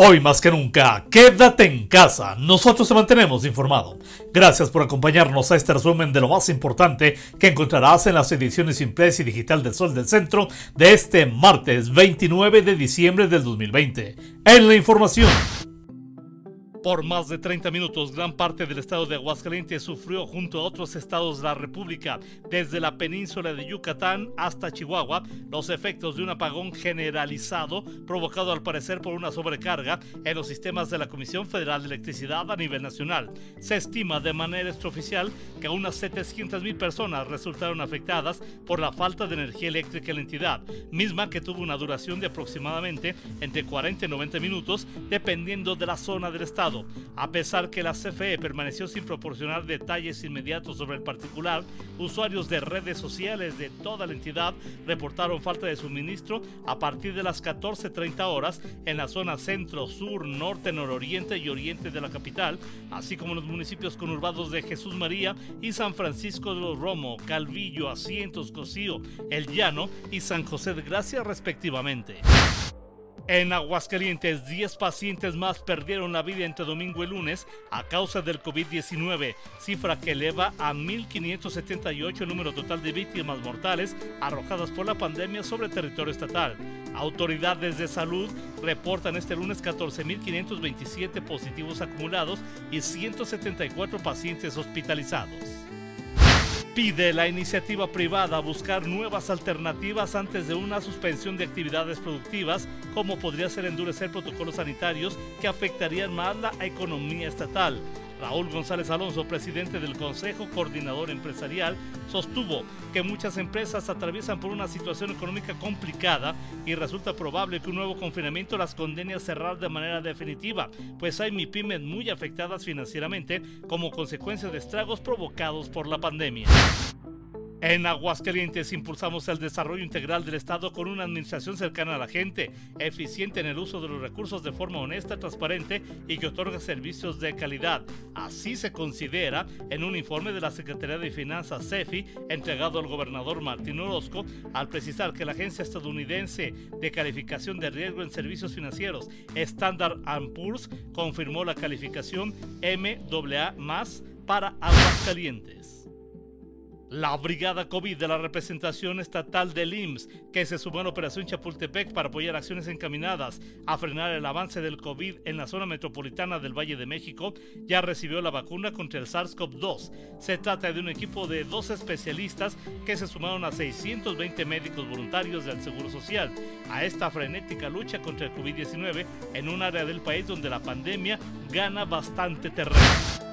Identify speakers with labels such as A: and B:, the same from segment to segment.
A: Hoy más que nunca, quédate en casa. Nosotros te mantenemos informado. Gracias por acompañarnos a este resumen de lo más importante que encontrarás en las ediciones impresa y digital del Sol del Centro de este martes 29 de diciembre del 2020. En la información. Por más de 30 minutos, gran parte del estado de Aguascalientes sufrió junto a otros estados de la República, desde la península de Yucatán hasta Chihuahua, los efectos de un apagón generalizado provocado al parecer por una sobrecarga en los sistemas de la Comisión Federal de Electricidad a nivel nacional. Se estima de manera extraoficial que unas 700 mil personas resultaron afectadas por la falta de energía eléctrica en la entidad, misma que tuvo una duración de aproximadamente entre 40 y 90 minutos, dependiendo de la zona del estado a pesar que la CFE permaneció sin proporcionar detalles inmediatos sobre el particular, usuarios de redes sociales de toda la entidad reportaron falta de suministro a partir de las 14.30 horas en la zona centro, sur, norte, nororiente y oriente de la capital, así como en los municipios conurbados de Jesús María y San Francisco de los Romo, Calvillo, Asientos, Cocío, El Llano y San José de Gracia respectivamente. En Aguascalientes, 10 pacientes más perdieron la vida entre domingo y lunes a causa del COVID-19, cifra que eleva a 1.578 el número total de víctimas mortales arrojadas por la pandemia sobre territorio estatal. Autoridades de salud reportan este lunes 14.527 positivos acumulados y 174 pacientes hospitalizados pide la iniciativa privada buscar nuevas alternativas antes de una suspensión de actividades productivas, como podría ser endurecer protocolos sanitarios que afectarían más la economía estatal. Raúl González Alonso, presidente del Consejo Coordinador Empresarial, sostuvo que muchas empresas atraviesan por una situación económica complicada y resulta probable que un nuevo confinamiento las condene a cerrar de manera definitiva, pues hay MIPIMES muy afectadas financieramente como consecuencia de estragos provocados por la pandemia. En Aguascalientes impulsamos el desarrollo integral del Estado con una administración cercana a la gente, eficiente en el uso de los recursos de forma honesta, transparente y que otorga servicios de calidad. Así se considera en un informe de la Secretaría de Finanzas CEFI entregado al gobernador Martín Orozco al precisar que la agencia estadounidense de calificación de riesgo en servicios financieros Standard Poor's confirmó la calificación MAA para Aguascalientes. La Brigada COVID de la representación estatal del IMSS, que se sumó a la Operación Chapultepec para apoyar acciones encaminadas a frenar el avance del COVID en la zona metropolitana del Valle de México, ya recibió la vacuna contra el SARS-CoV-2. Se trata de un equipo de dos especialistas que se sumaron a 620 médicos voluntarios del Seguro Social a esta frenética lucha contra el COVID-19 en un área del país donde la pandemia gana bastante terreno.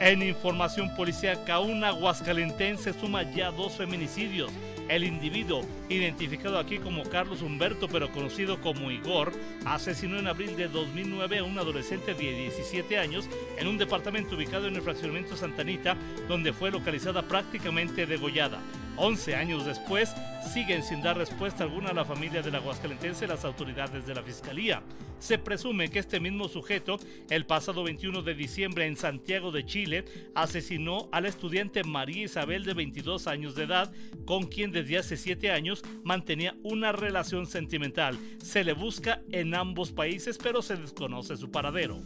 A: En información policíaca, un aguascalentense suma ya dos feminicidios. El individuo, identificado aquí como Carlos Humberto, pero conocido como Igor, asesinó en abril de 2009 a un adolescente de 17 años en un departamento ubicado en el fraccionamiento Santanita, donde fue localizada prácticamente degollada. 11 años después, siguen sin dar respuesta alguna a la familia del aguascalentense las autoridades de la Fiscalía. Se presume que este mismo sujeto, el pasado 21 de diciembre en Santiago de Chile, asesinó a la estudiante María Isabel de 22 años de edad, con quien desde hace 7 años mantenía una relación sentimental. Se le busca en ambos países, pero se desconoce su paradero.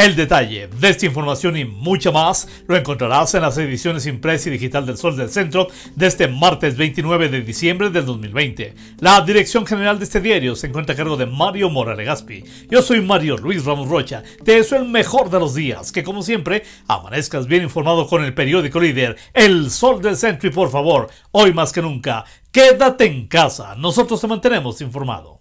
A: El detalle de esta información y mucha más lo encontrarás en las ediciones impresa y digital del Sol del Centro de este martes 29 de diciembre del 2020. La dirección general de este diario se encuentra a cargo de Mario Morales Gaspi. Yo soy Mario Luis Ramos Rocha. Te deseo el mejor de los días, que como siempre amanezcas bien informado con el periódico líder El Sol del Centro y por favor, hoy más que nunca, quédate en casa. Nosotros te mantenemos informado.